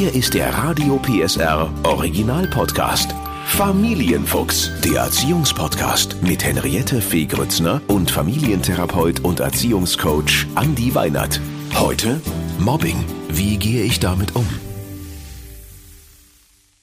Hier ist der Radio PSR Original Podcast. Familienfuchs, der Erziehungspodcast mit Henriette Fee Grützner und Familientherapeut und Erziehungscoach Andi Weinert. Heute Mobbing. Wie gehe ich damit um?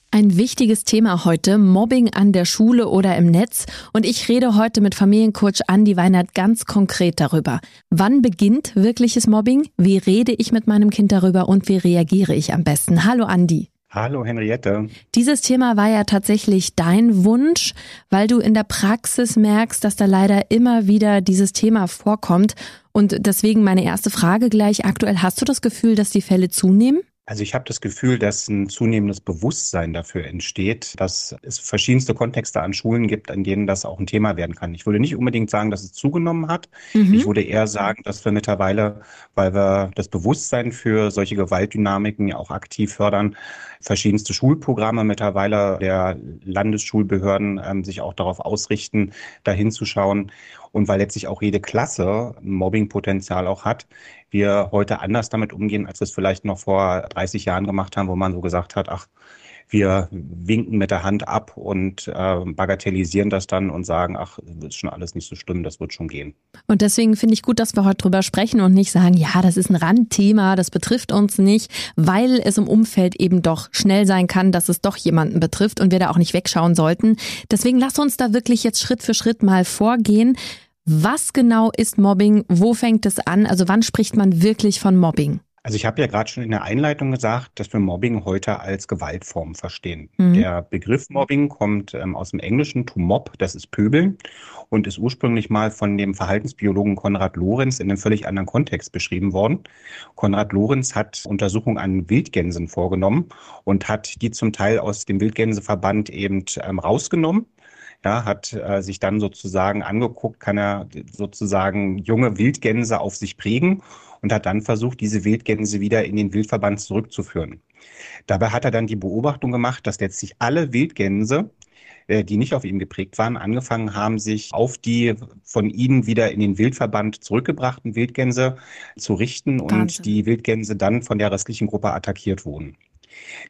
Ein wichtiges Thema heute, Mobbing an der Schule oder im Netz. Und ich rede heute mit Familiencoach Andi Weinert ganz konkret darüber. Wann beginnt wirkliches Mobbing? Wie rede ich mit meinem Kind darüber und wie reagiere ich am besten? Hallo Andi. Hallo Henriette. Dieses Thema war ja tatsächlich dein Wunsch, weil du in der Praxis merkst, dass da leider immer wieder dieses Thema vorkommt. Und deswegen meine erste Frage gleich aktuell. Hast du das Gefühl, dass die Fälle zunehmen? Also ich habe das Gefühl, dass ein zunehmendes Bewusstsein dafür entsteht, dass es verschiedenste Kontexte an Schulen gibt, an denen das auch ein Thema werden kann. Ich würde nicht unbedingt sagen, dass es zugenommen hat. Mhm. Ich würde eher sagen, dass wir mittlerweile, weil wir das Bewusstsein für solche Gewaltdynamiken ja auch aktiv fördern, verschiedenste Schulprogramme mittlerweile der Landesschulbehörden ähm, sich auch darauf ausrichten, dahin zu schauen. Und weil letztlich auch jede Klasse Mobbingpotenzial auch hat, wir heute anders damit umgehen, als wir es vielleicht noch vor 30 Jahren gemacht haben, wo man so gesagt hat, ach, wir winken mit der Hand ab und äh, bagatellisieren das dann und sagen, ach, das ist schon alles nicht so schlimm, das wird schon gehen. Und deswegen finde ich gut, dass wir heute drüber sprechen und nicht sagen, ja, das ist ein Randthema, das betrifft uns nicht, weil es im Umfeld eben doch schnell sein kann, dass es doch jemanden betrifft und wir da auch nicht wegschauen sollten. Deswegen lass uns da wirklich jetzt Schritt für Schritt mal vorgehen. Was genau ist Mobbing? Wo fängt es an? Also wann spricht man wirklich von Mobbing? Also ich habe ja gerade schon in der Einleitung gesagt, dass wir Mobbing heute als Gewaltform verstehen. Mhm. Der Begriff Mobbing kommt ähm, aus dem Englischen to mob, das ist Pöbeln und ist ursprünglich mal von dem Verhaltensbiologen Konrad Lorenz in einem völlig anderen Kontext beschrieben worden. Konrad Lorenz hat Untersuchungen an Wildgänsen vorgenommen und hat die zum Teil aus dem Wildgänseverband eben ähm, rausgenommen ja, hat äh, sich dann sozusagen angeguckt, kann er sozusagen junge Wildgänse auf sich prägen und hat dann versucht, diese Wildgänse wieder in den Wildverband zurückzuführen. Dabei hat er dann die Beobachtung gemacht, dass letztlich alle Wildgänse, äh, die nicht auf ihm geprägt waren, angefangen haben, sich auf die von ihnen wieder in den Wildverband zurückgebrachten Wildgänse zu richten Wahnsinn. und die Wildgänse dann von der restlichen Gruppe attackiert wurden.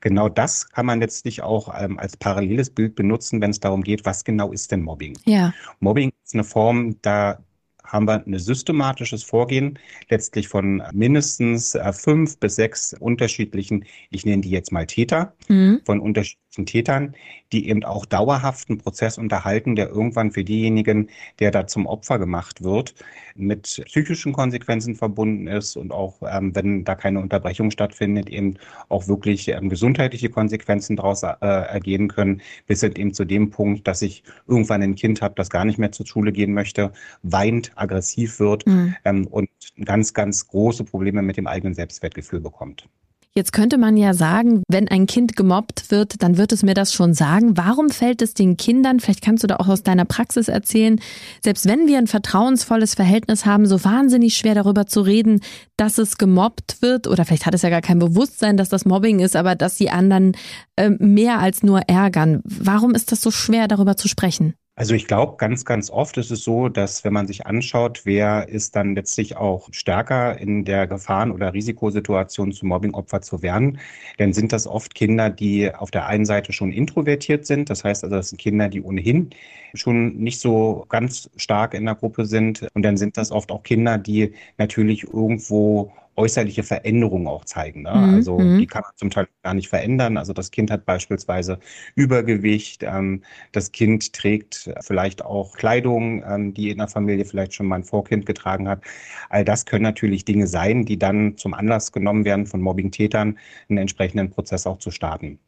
Genau das kann man letztlich auch ähm, als paralleles Bild benutzen, wenn es darum geht, was genau ist denn Mobbing? Ja. Mobbing ist eine Form, da haben wir ein systematisches Vorgehen, letztlich von mindestens äh, fünf bis sechs unterschiedlichen, ich nenne die jetzt mal Täter, mhm. von unterschiedlichen Tätern, die eben auch dauerhaften Prozess unterhalten, der irgendwann für diejenigen, der da zum Opfer gemacht wird, mit psychischen Konsequenzen verbunden ist und auch, ähm, wenn da keine Unterbrechung stattfindet, eben auch wirklich ähm, gesundheitliche Konsequenzen daraus äh, ergehen können, bis eben zu dem Punkt, dass ich irgendwann ein Kind habe, das gar nicht mehr zur Schule gehen möchte, weint, aggressiv wird mhm. ähm, und ganz, ganz große Probleme mit dem eigenen Selbstwertgefühl bekommt. Jetzt könnte man ja sagen, wenn ein Kind gemobbt wird, dann wird es mir das schon sagen. Warum fällt es den Kindern, vielleicht kannst du da auch aus deiner Praxis erzählen, selbst wenn wir ein vertrauensvolles Verhältnis haben, so wahnsinnig schwer darüber zu reden, dass es gemobbt wird oder vielleicht hat es ja gar kein Bewusstsein, dass das Mobbing ist, aber dass die anderen äh, mehr als nur ärgern. Warum ist das so schwer darüber zu sprechen? Also ich glaube, ganz, ganz oft ist es so, dass wenn man sich anschaut, wer ist dann letztlich auch stärker in der Gefahren- oder Risikosituation zu Mobbingopfer zu werden, dann sind das oft Kinder, die auf der einen Seite schon introvertiert sind. Das heißt also, das sind Kinder, die ohnehin schon nicht so ganz stark in der Gruppe sind. Und dann sind das oft auch Kinder, die natürlich irgendwo äußerliche Veränderungen auch zeigen. Ne? Mhm. Also mhm. die kann man zum Teil gar nicht verändern. Also das Kind hat beispielsweise Übergewicht, ähm, das Kind trägt vielleicht auch Kleidung, ähm, die in der Familie vielleicht schon mal ein Vorkind getragen hat. All das können natürlich Dinge sein, die dann zum Anlass genommen werden von Mobbing-Tätern, einen entsprechenden Prozess auch zu starten.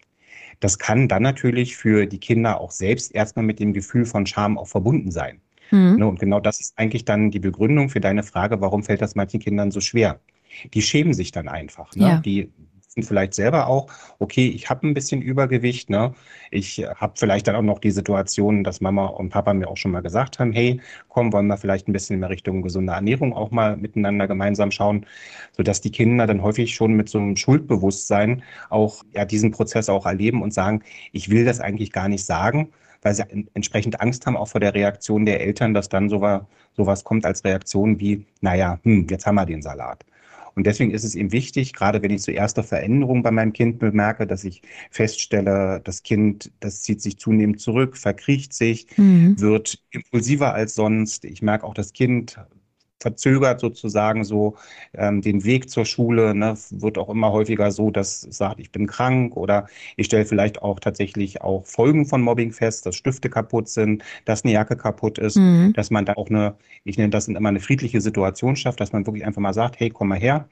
Das kann dann natürlich für die Kinder auch selbst erstmal mit dem Gefühl von Scham auch verbunden sein. Mhm. Ne, und genau das ist eigentlich dann die Begründung für deine Frage, warum fällt das manchen Kindern so schwer? Die schämen sich dann einfach. Ne? Ja. Die sind vielleicht selber auch, okay, ich habe ein bisschen Übergewicht, ne? Ich habe vielleicht dann auch noch die Situation, dass Mama und Papa mir auch schon mal gesagt haben, hey, komm, wollen wir vielleicht ein bisschen in Richtung gesunde Ernährung auch mal miteinander gemeinsam schauen, sodass die Kinder dann häufig schon mit so einem Schuldbewusstsein auch ja diesen Prozess auch erleben und sagen, ich will das eigentlich gar nicht sagen, weil sie entsprechend Angst haben auch vor der Reaktion der Eltern, dass dann sowas, sowas kommt als Reaktion wie, naja, hm, jetzt haben wir den Salat. Und deswegen ist es ihm wichtig, gerade wenn ich so erste Veränderungen bei meinem Kind bemerke, dass ich feststelle, das Kind, das zieht sich zunehmend zurück, verkriecht sich, mhm. wird impulsiver als sonst. Ich merke auch, das Kind verzögert sozusagen so ähm, den Weg zur Schule. Ne, wird auch immer häufiger so, dass sagt, ich bin krank oder ich stelle vielleicht auch tatsächlich auch Folgen von Mobbing fest, dass Stifte kaputt sind, dass eine Jacke kaputt ist, mhm. dass man da auch eine, ich nenne das immer eine friedliche Situation schafft, dass man wirklich einfach mal sagt, hey, komm mal her.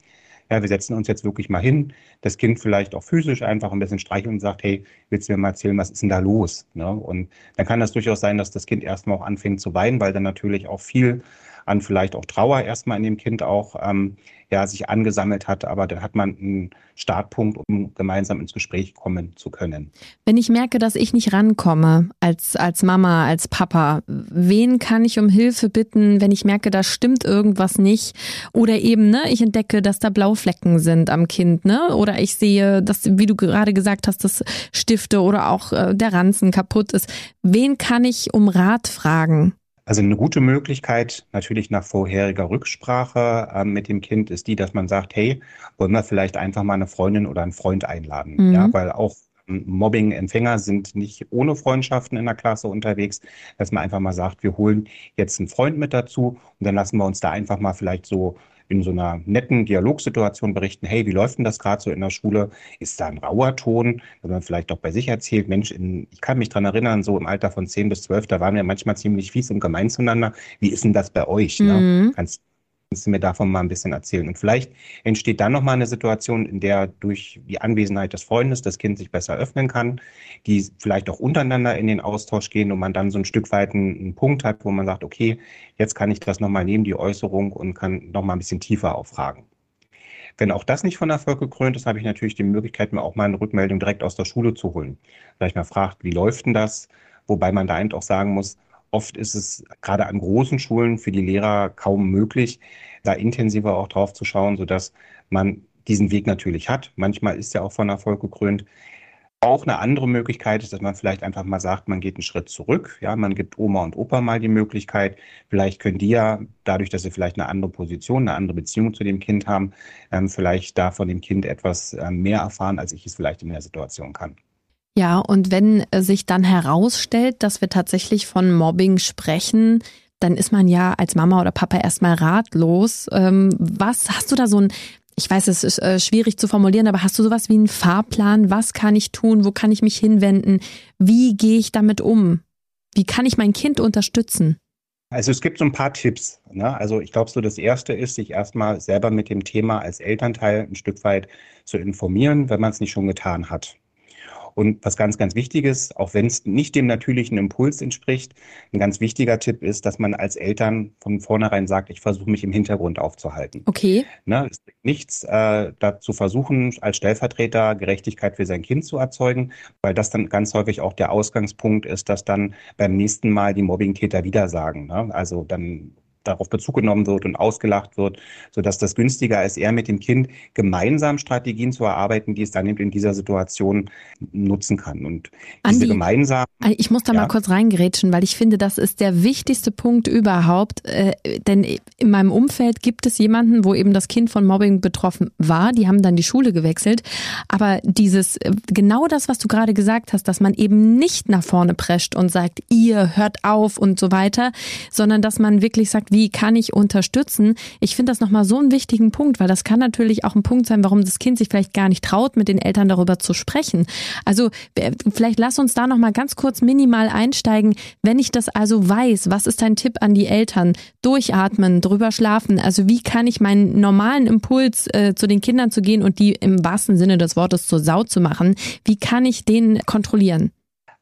Ja, wir setzen uns jetzt wirklich mal hin, das Kind vielleicht auch physisch einfach ein bisschen streicheln und sagt, hey, willst du mir mal erzählen, was ist denn da los? Ne? Und dann kann das durchaus sein, dass das Kind erstmal auch anfängt zu weinen, weil dann natürlich auch viel an vielleicht auch Trauer erstmal in dem Kind auch ähm, ja, sich angesammelt hat. Aber dann hat man einen Startpunkt, um gemeinsam ins Gespräch kommen zu können. Wenn ich merke, dass ich nicht rankomme als, als Mama, als Papa, wen kann ich um Hilfe bitten, wenn ich merke, da stimmt irgendwas nicht? Oder eben, ne, ich entdecke, dass da Blauflecken sind am Kind, ne? Oder ich sehe, dass, wie du gerade gesagt hast, dass Stifte oder auch äh, der Ranzen kaputt ist. Wen kann ich um Rat fragen? Also eine gute Möglichkeit, natürlich nach vorheriger Rücksprache äh, mit dem Kind, ist die, dass man sagt, hey, wollen wir vielleicht einfach mal eine Freundin oder einen Freund einladen? Mhm. Ja, weil auch ähm, Mobbing-Empfänger sind nicht ohne Freundschaften in der Klasse unterwegs, dass man einfach mal sagt, wir holen jetzt einen Freund mit dazu und dann lassen wir uns da einfach mal vielleicht so in so einer netten Dialogsituation berichten, hey, wie läuft denn das gerade so in der Schule? Ist da ein rauer Ton, wenn man vielleicht doch bei sich erzählt, Mensch, in, ich kann mich dran erinnern, so im Alter von 10 bis 12, da waren wir manchmal ziemlich fies und gemein zueinander. Wie ist denn das bei euch? Ne? Mhm. Ne? Kannst Du mir davon mal ein bisschen erzählen? Und vielleicht entsteht dann nochmal eine Situation, in der durch die Anwesenheit des Freundes das Kind sich besser öffnen kann, die vielleicht auch untereinander in den Austausch gehen und man dann so ein Stück weit einen, einen Punkt hat, wo man sagt, okay, jetzt kann ich das nochmal nehmen, die Äußerung, und kann nochmal ein bisschen tiefer auffragen. Wenn auch das nicht von Erfolg gekrönt ist, habe ich natürlich die Möglichkeit, mir auch mal eine Rückmeldung direkt aus der Schule zu holen. Vielleicht mal fragt, wie läuft denn das? Wobei man da eben auch sagen muss, Oft ist es gerade an großen Schulen für die Lehrer kaum möglich, da intensiver auch drauf zu schauen, sodass man diesen Weg natürlich hat. Manchmal ist er auch von Erfolg gekrönt. Auch eine andere Möglichkeit ist, dass man vielleicht einfach mal sagt, man geht einen Schritt zurück. Ja, man gibt Oma und Opa mal die Möglichkeit. Vielleicht können die ja, dadurch, dass sie vielleicht eine andere Position, eine andere Beziehung zu dem Kind haben, ähm, vielleicht da von dem Kind etwas äh, mehr erfahren, als ich es vielleicht in der Situation kann. Ja, und wenn äh, sich dann herausstellt, dass wir tatsächlich von Mobbing sprechen, dann ist man ja als Mama oder Papa erstmal ratlos. Ähm, was hast du da so ein, ich weiß, es ist äh, schwierig zu formulieren, aber hast du sowas wie einen Fahrplan? Was kann ich tun? Wo kann ich mich hinwenden? Wie gehe ich damit um? Wie kann ich mein Kind unterstützen? Also es gibt so ein paar Tipps. Ne? Also ich glaube, so das Erste ist, sich erstmal selber mit dem Thema als Elternteil ein Stück weit zu informieren, wenn man es nicht schon getan hat. Und was ganz, ganz wichtig ist, auch wenn es nicht dem natürlichen Impuls entspricht, ein ganz wichtiger Tipp ist, dass man als Eltern von vornherein sagt, ich versuche mich im Hintergrund aufzuhalten. Okay. Ne, es bringt nichts, äh, dazu versuchen, als Stellvertreter Gerechtigkeit für sein Kind zu erzeugen, weil das dann ganz häufig auch der Ausgangspunkt ist, dass dann beim nächsten Mal die Mobbingtäter wieder sagen. Ne? Also dann darauf Bezug genommen wird und ausgelacht wird, sodass das günstiger ist, eher mit dem Kind gemeinsam Strategien zu erarbeiten, die es dann eben in dieser Situation nutzen kann. Und Andi, diese gemeinsam. Ich muss da ja. mal kurz reingerätschen, weil ich finde, das ist der wichtigste Punkt überhaupt. Äh, denn in meinem Umfeld gibt es jemanden, wo eben das Kind von Mobbing betroffen war. Die haben dann die Schule gewechselt. Aber dieses, äh, genau das, was du gerade gesagt hast, dass man eben nicht nach vorne prescht und sagt, ihr hört auf und so weiter, sondern dass man wirklich sagt, wie kann ich unterstützen? Ich finde das nochmal so einen wichtigen Punkt, weil das kann natürlich auch ein Punkt sein, warum das Kind sich vielleicht gar nicht traut, mit den Eltern darüber zu sprechen. Also vielleicht lass uns da nochmal ganz kurz minimal einsteigen. Wenn ich das also weiß, was ist dein Tipp an die Eltern? Durchatmen, drüber schlafen. Also wie kann ich meinen normalen Impuls äh, zu den Kindern zu gehen und die im wahrsten Sinne des Wortes zur Sau zu machen? Wie kann ich den kontrollieren?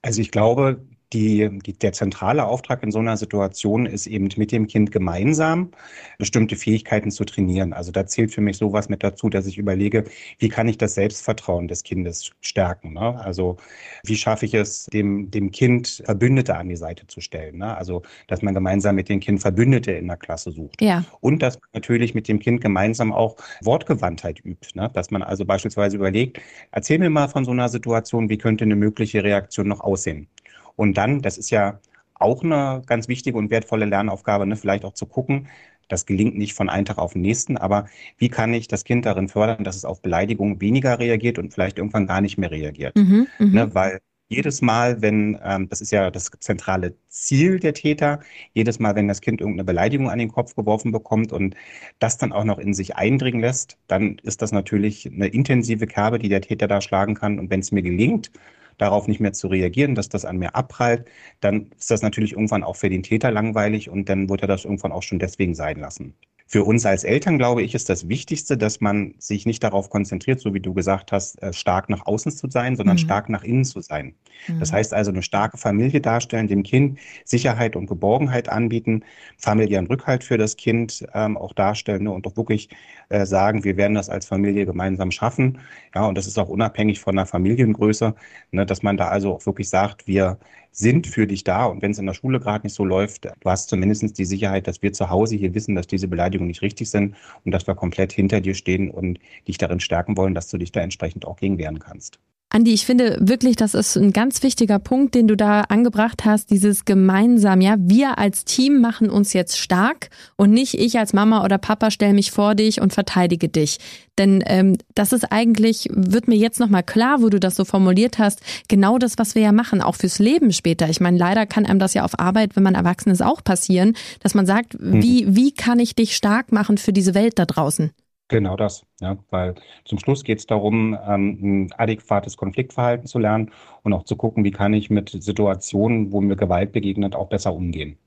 Also ich glaube, die, die, der zentrale Auftrag in so einer Situation ist eben mit dem Kind gemeinsam bestimmte Fähigkeiten zu trainieren. Also da zählt für mich sowas mit dazu, dass ich überlege, wie kann ich das Selbstvertrauen des Kindes stärken? Ne? Also wie schaffe ich es, dem, dem Kind Verbündete an die Seite zu stellen? Ne? Also dass man gemeinsam mit dem Kind Verbündete in der Klasse sucht. Ja. Und dass man natürlich mit dem Kind gemeinsam auch Wortgewandtheit übt. Ne? Dass man also beispielsweise überlegt, erzähl mir mal von so einer Situation, wie könnte eine mögliche Reaktion noch aussehen? Und dann, das ist ja auch eine ganz wichtige und wertvolle Lernaufgabe, ne, vielleicht auch zu gucken, Das gelingt nicht von einem Tag auf den nächsten, aber wie kann ich das Kind darin fördern, dass es auf Beleidigung weniger reagiert und vielleicht irgendwann gar nicht mehr reagiert? Mhm, mhm. ne, weil jedes Mal, wenn, ähm, das ist ja das zentrale Ziel der Täter, jedes Mal, wenn das Kind irgendeine Beleidigung an den Kopf geworfen bekommt und das dann auch noch in sich eindringen lässt, dann ist das natürlich eine intensive Kerbe, die der Täter da schlagen kann. Und wenn es mir gelingt, darauf nicht mehr zu reagieren, dass das an mir abprallt, dann ist das natürlich irgendwann auch für den Täter langweilig und dann wird er das irgendwann auch schon deswegen sein lassen. Für uns als Eltern, glaube ich, ist das Wichtigste, dass man sich nicht darauf konzentriert, so wie du gesagt hast, äh, stark nach außen zu sein, sondern mhm. stark nach innen zu sein. Mhm. Das heißt also, eine starke Familie darstellen, dem Kind Sicherheit und Geborgenheit anbieten, familiären Rückhalt für das Kind ähm, auch darstellen ne, und auch wirklich äh, sagen, wir werden das als Familie gemeinsam schaffen. Ja, und das ist auch unabhängig von der Familiengröße, ne, dass man da also auch wirklich sagt, wir sind für dich da. Und wenn es in der Schule gerade nicht so läuft, du hast zumindest die Sicherheit, dass wir zu Hause hier wissen, dass diese Beleidigungen nicht richtig sind und dass wir komplett hinter dir stehen und dich darin stärken wollen, dass du dich da entsprechend auch gegen wehren kannst. Andi, ich finde wirklich, das ist ein ganz wichtiger Punkt, den du da angebracht hast, dieses gemeinsam, ja, wir als Team machen uns jetzt stark und nicht ich als Mama oder Papa stelle mich vor dich und verteidige dich. Denn ähm, das ist eigentlich, wird mir jetzt nochmal klar, wo du das so formuliert hast, genau das, was wir ja machen, auch fürs Leben später. Ich meine, leider kann einem das ja auf Arbeit, wenn man erwachsen ist, auch passieren, dass man sagt, mhm. wie, wie kann ich dich stark machen für diese Welt da draußen? Genau das, ja, weil zum Schluss geht es darum, ähm, ein adäquates Konfliktverhalten zu lernen und auch zu gucken, wie kann ich mit Situationen, wo mir Gewalt begegnet, auch besser umgehen.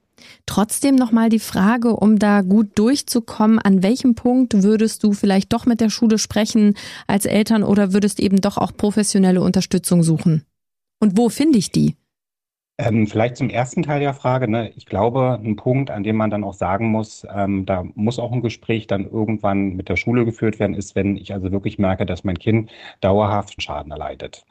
Trotzdem nochmal die Frage, um da gut durchzukommen, an welchem Punkt würdest du vielleicht doch mit der Schule sprechen als Eltern oder würdest eben doch auch professionelle Unterstützung suchen? Und wo finde ich die? Ähm, vielleicht zum ersten Teil der Frage. Ne? Ich glaube, ein Punkt, an dem man dann auch sagen muss, ähm, da muss auch ein Gespräch dann irgendwann mit der Schule geführt werden, ist, wenn ich also wirklich merke, dass mein Kind dauerhaft Schaden erleidet.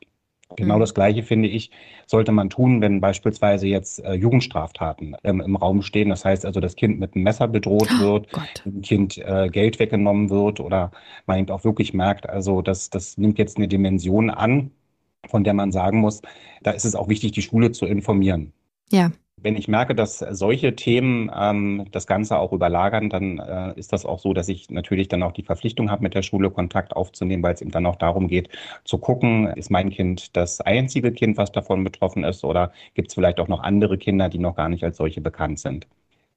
Genau mhm. das Gleiche finde ich, sollte man tun, wenn beispielsweise jetzt äh, Jugendstraftaten ähm, im Raum stehen. Das heißt also, das Kind mit einem Messer bedroht oh wird, oh dem Kind äh, Geld weggenommen wird oder man eben auch wirklich merkt, also das, das nimmt jetzt eine Dimension an, von der man sagen muss, da ist es auch wichtig, die Schule zu informieren. Ja. Wenn ich merke, dass solche Themen ähm, das Ganze auch überlagern, dann äh, ist das auch so, dass ich natürlich dann auch die Verpflichtung habe, mit der Schule Kontakt aufzunehmen, weil es eben dann auch darum geht, zu gucken, ist mein Kind das einzige Kind, was davon betroffen ist, oder gibt es vielleicht auch noch andere Kinder, die noch gar nicht als solche bekannt sind.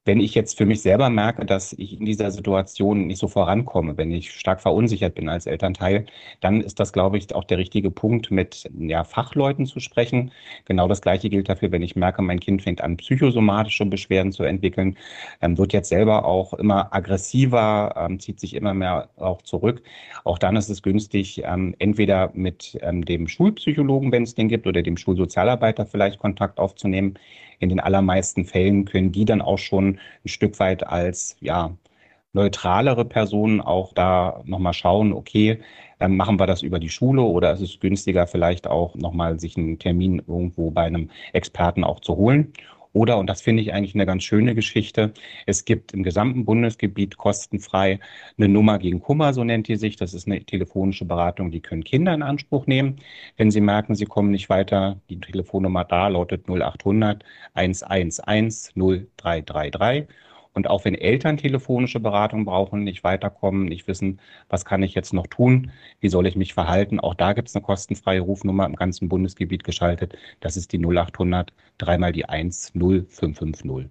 Wenn ich jetzt für mich selber merke, dass ich in dieser Situation nicht so vorankomme, wenn ich stark verunsichert bin als Elternteil, dann ist das, glaube ich, auch der richtige Punkt, mit ja, Fachleuten zu sprechen. Genau das Gleiche gilt dafür, wenn ich merke, mein Kind fängt an, psychosomatische Beschwerden zu entwickeln, ähm, wird jetzt selber auch immer aggressiver, ähm, zieht sich immer mehr auch zurück. Auch dann ist es günstig, ähm, entweder mit ähm, dem Schulpsychologen, wenn es den gibt, oder dem Schulsozialarbeiter vielleicht Kontakt aufzunehmen in den allermeisten Fällen können die dann auch schon ein Stück weit als, ja, neutralere Personen auch da nochmal schauen, okay, dann machen wir das über die Schule oder ist es günstiger vielleicht auch nochmal sich einen Termin irgendwo bei einem Experten auch zu holen. Oder, und das finde ich eigentlich eine ganz schöne Geschichte, es gibt im gesamten Bundesgebiet kostenfrei eine Nummer gegen Kummer, so nennt die sich. Das ist eine telefonische Beratung, die können Kinder in Anspruch nehmen. Wenn sie merken, sie kommen nicht weiter, die Telefonnummer da lautet 0800 111 0333. Und auch wenn Eltern telefonische Beratung brauchen, nicht weiterkommen, nicht wissen, was kann ich jetzt noch tun, wie soll ich mich verhalten, auch da gibt es eine kostenfreie Rufnummer im ganzen Bundesgebiet geschaltet. Das ist die 0800 dreimal die 1 0550.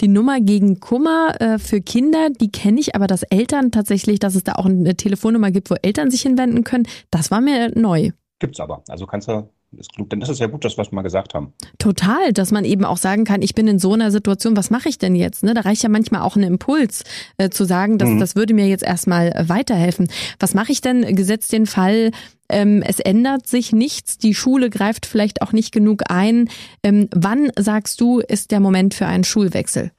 Die Nummer gegen Kummer äh, für Kinder, die kenne ich, aber dass Eltern tatsächlich, dass es da auch eine Telefonnummer gibt, wo Eltern sich hinwenden können, das war mir neu. Gibt's aber. Also kannst du ist klug, denn das ist ja gut, das, was wir mal gesagt haben. Total, dass man eben auch sagen kann, ich bin in so einer Situation, was mache ich denn jetzt? Ne? Da reicht ja manchmal auch ein Impuls äh, zu sagen, dass, mhm. das würde mir jetzt erstmal äh, weiterhelfen. Was mache ich denn, gesetzt den Fall, ähm, es ändert sich nichts, die Schule greift vielleicht auch nicht genug ein. Ähm, wann sagst du, ist der Moment für einen Schulwechsel?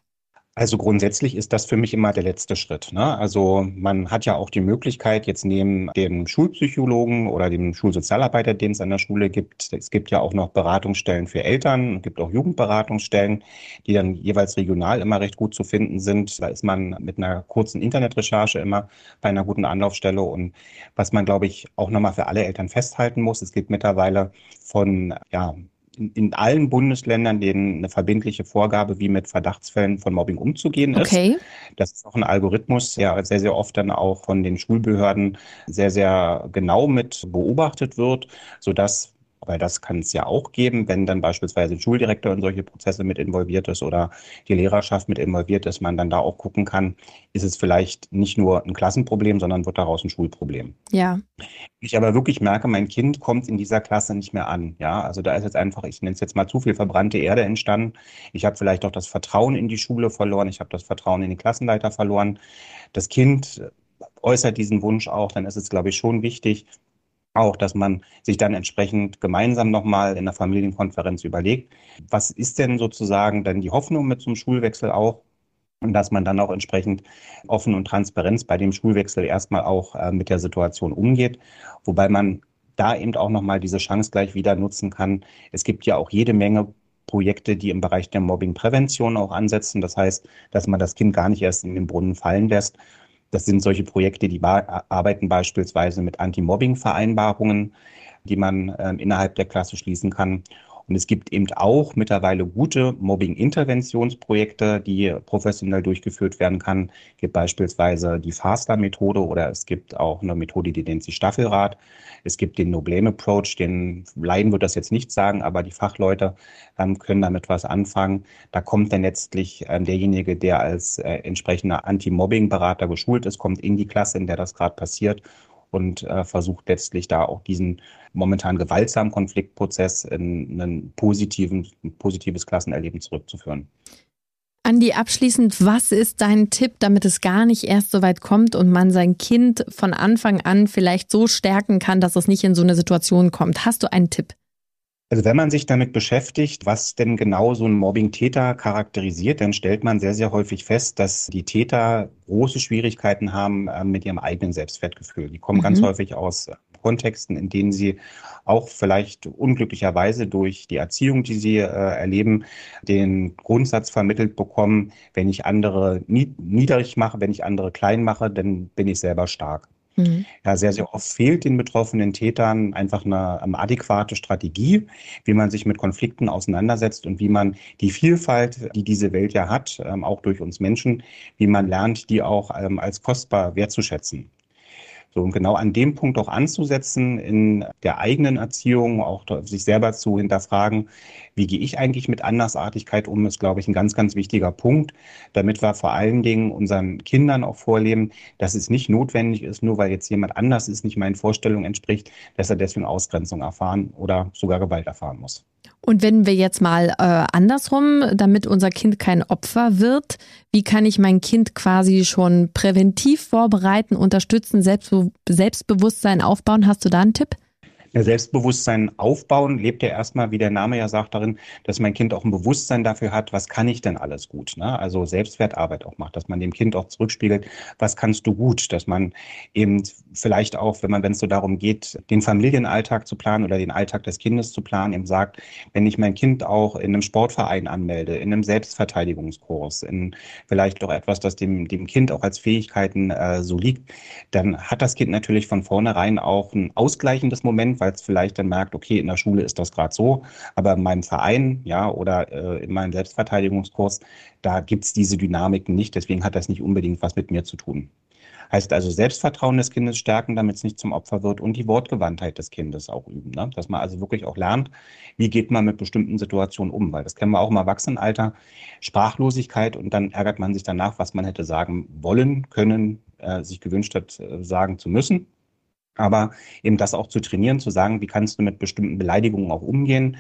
Also grundsätzlich ist das für mich immer der letzte Schritt. Ne? Also man hat ja auch die Möglichkeit, jetzt neben dem Schulpsychologen oder dem Schulsozialarbeiter, den es an der Schule gibt, es gibt ja auch noch Beratungsstellen für Eltern, es gibt auch Jugendberatungsstellen, die dann jeweils regional immer recht gut zu finden sind. Da ist man mit einer kurzen Internetrecherche immer bei einer guten Anlaufstelle. Und was man, glaube ich, auch nochmal für alle Eltern festhalten muss, es gibt mittlerweile von ja, in, in allen Bundesländern denen eine verbindliche Vorgabe, wie mit Verdachtsfällen von Mobbing umzugehen ist. Okay. Das ist auch ein Algorithmus, der sehr, sehr oft dann auch von den Schulbehörden sehr, sehr genau mit beobachtet wird, sodass weil das kann es ja auch geben, wenn dann beispielsweise ein Schuldirektor in solche Prozesse mit involviert ist oder die Lehrerschaft mit involviert ist, man dann da auch gucken kann, ist es vielleicht nicht nur ein Klassenproblem, sondern wird daraus ein Schulproblem. Ja. Ich aber wirklich merke, mein Kind kommt in dieser Klasse nicht mehr an. Ja, also da ist jetzt einfach, ich nenne es jetzt mal zu viel verbrannte Erde entstanden. Ich habe vielleicht auch das Vertrauen in die Schule verloren. Ich habe das Vertrauen in den Klassenleiter verloren. Das Kind äußert diesen Wunsch auch, dann ist es, glaube ich, schon wichtig, auch, dass man sich dann entsprechend gemeinsam nochmal in der Familienkonferenz überlegt, was ist denn sozusagen dann die Hoffnung mit zum Schulwechsel auch? Und dass man dann auch entsprechend offen und Transparenz bei dem Schulwechsel erstmal auch äh, mit der Situation umgeht. Wobei man da eben auch nochmal diese Chance gleich wieder nutzen kann. Es gibt ja auch jede Menge Projekte, die im Bereich der Mobbingprävention auch ansetzen. Das heißt, dass man das Kind gar nicht erst in den Brunnen fallen lässt, das sind solche Projekte, die arbeiten beispielsweise mit Anti-Mobbing-Vereinbarungen, die man äh, innerhalb der Klasse schließen kann. Und es gibt eben auch mittlerweile gute Mobbing-Interventionsprojekte, die professionell durchgeführt werden kann. Es gibt beispielsweise die FASTA-Methode oder es gibt auch eine Methode, die nennt sich Staffelrad. Es gibt den No-Blame-Approach, den Laien wird das jetzt nicht sagen, aber die Fachleute ähm, können damit was anfangen. Da kommt dann letztlich ähm, derjenige, der als äh, entsprechender Anti-Mobbing-Berater geschult ist, kommt in die Klasse, in der das gerade passiert und äh, versucht letztlich da auch diesen momentan gewaltsamen Konfliktprozess in einen positiven, ein positives Klassenerleben zurückzuführen. Andi, abschließend, was ist dein Tipp, damit es gar nicht erst so weit kommt und man sein Kind von Anfang an vielleicht so stärken kann, dass es nicht in so eine Situation kommt? Hast du einen Tipp? Also wenn man sich damit beschäftigt, was denn genau so ein Mobbing-Täter charakterisiert, dann stellt man sehr, sehr häufig fest, dass die Täter große Schwierigkeiten haben äh, mit ihrem eigenen Selbstwertgefühl. Die kommen mhm. ganz häufig aus Kontexten, in denen sie auch vielleicht unglücklicherweise durch die Erziehung, die sie äh, erleben, den Grundsatz vermittelt bekommen, wenn ich andere niedrig mache, wenn ich andere klein mache, dann bin ich selber stark. Mhm. Ja, sehr, sehr oft fehlt den betroffenen Tätern einfach eine, eine, adäquate Strategie, wie man sich mit Konflikten auseinandersetzt und wie man die Vielfalt, die diese Welt ja hat, ähm, auch durch uns Menschen, wie man lernt, die auch ähm, als kostbar wertzuschätzen. So, und genau an dem Punkt auch anzusetzen, in der eigenen Erziehung, auch sich selber zu hinterfragen, wie gehe ich eigentlich mit Andersartigkeit um, ist, glaube ich, ein ganz, ganz wichtiger Punkt, damit wir vor allen Dingen unseren Kindern auch vorleben, dass es nicht notwendig ist, nur weil jetzt jemand anders ist, nicht meinen Vorstellungen entspricht, dass er deswegen Ausgrenzung erfahren oder sogar Gewalt erfahren muss. Und wenn wir jetzt mal äh, andersrum, damit unser Kind kein Opfer wird, wie kann ich mein Kind quasi schon präventiv vorbereiten, unterstützen, Selbstbe Selbstbewusstsein aufbauen? Hast du da einen Tipp? Selbstbewusstsein aufbauen lebt ja erstmal, wie der Name ja sagt, darin, dass mein Kind auch ein Bewusstsein dafür hat, was kann ich denn alles gut. Ne? Also Selbstwertarbeit auch macht, dass man dem Kind auch zurückspiegelt, was kannst du gut, dass man eben vielleicht auch, wenn man, wenn es so darum geht, den Familienalltag zu planen oder den Alltag des Kindes zu planen, eben sagt, wenn ich mein Kind auch in einem Sportverein anmelde, in einem Selbstverteidigungskurs, in vielleicht doch etwas, das dem, dem Kind auch als Fähigkeiten äh, so liegt, dann hat das Kind natürlich von vornherein auch ein ausgleichendes Moment, weil es vielleicht dann merkt, okay, in der Schule ist das gerade so, aber in meinem Verein, ja, oder äh, in meinem Selbstverteidigungskurs, da gibt es diese Dynamiken nicht, deswegen hat das nicht unbedingt was mit mir zu tun. Heißt also Selbstvertrauen des Kindes stärken, damit es nicht zum Opfer wird und die Wortgewandtheit des Kindes auch üben. Ne? Dass man also wirklich auch lernt, wie geht man mit bestimmten Situationen um, weil das kennen wir auch im Erwachsenenalter, Sprachlosigkeit und dann ärgert man sich danach, was man hätte sagen wollen, können, äh, sich gewünscht hat, äh, sagen zu müssen. Aber eben das auch zu trainieren, zu sagen, wie kannst du mit bestimmten Beleidigungen auch umgehen,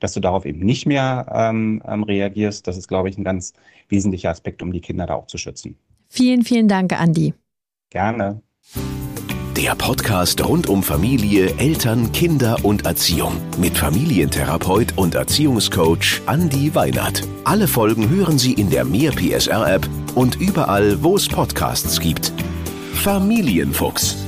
dass du darauf eben nicht mehr ähm, ähm, reagierst, das ist, glaube ich, ein ganz wesentlicher Aspekt, um die Kinder da auch zu schützen. Vielen, vielen Dank, Andi. Gerne. Der Podcast rund um Familie, Eltern, Kinder und Erziehung mit Familientherapeut und Erziehungscoach Andi Weinert. Alle Folgen hören Sie in der Mehr PSR App und überall, wo es Podcasts gibt. Familienfuchs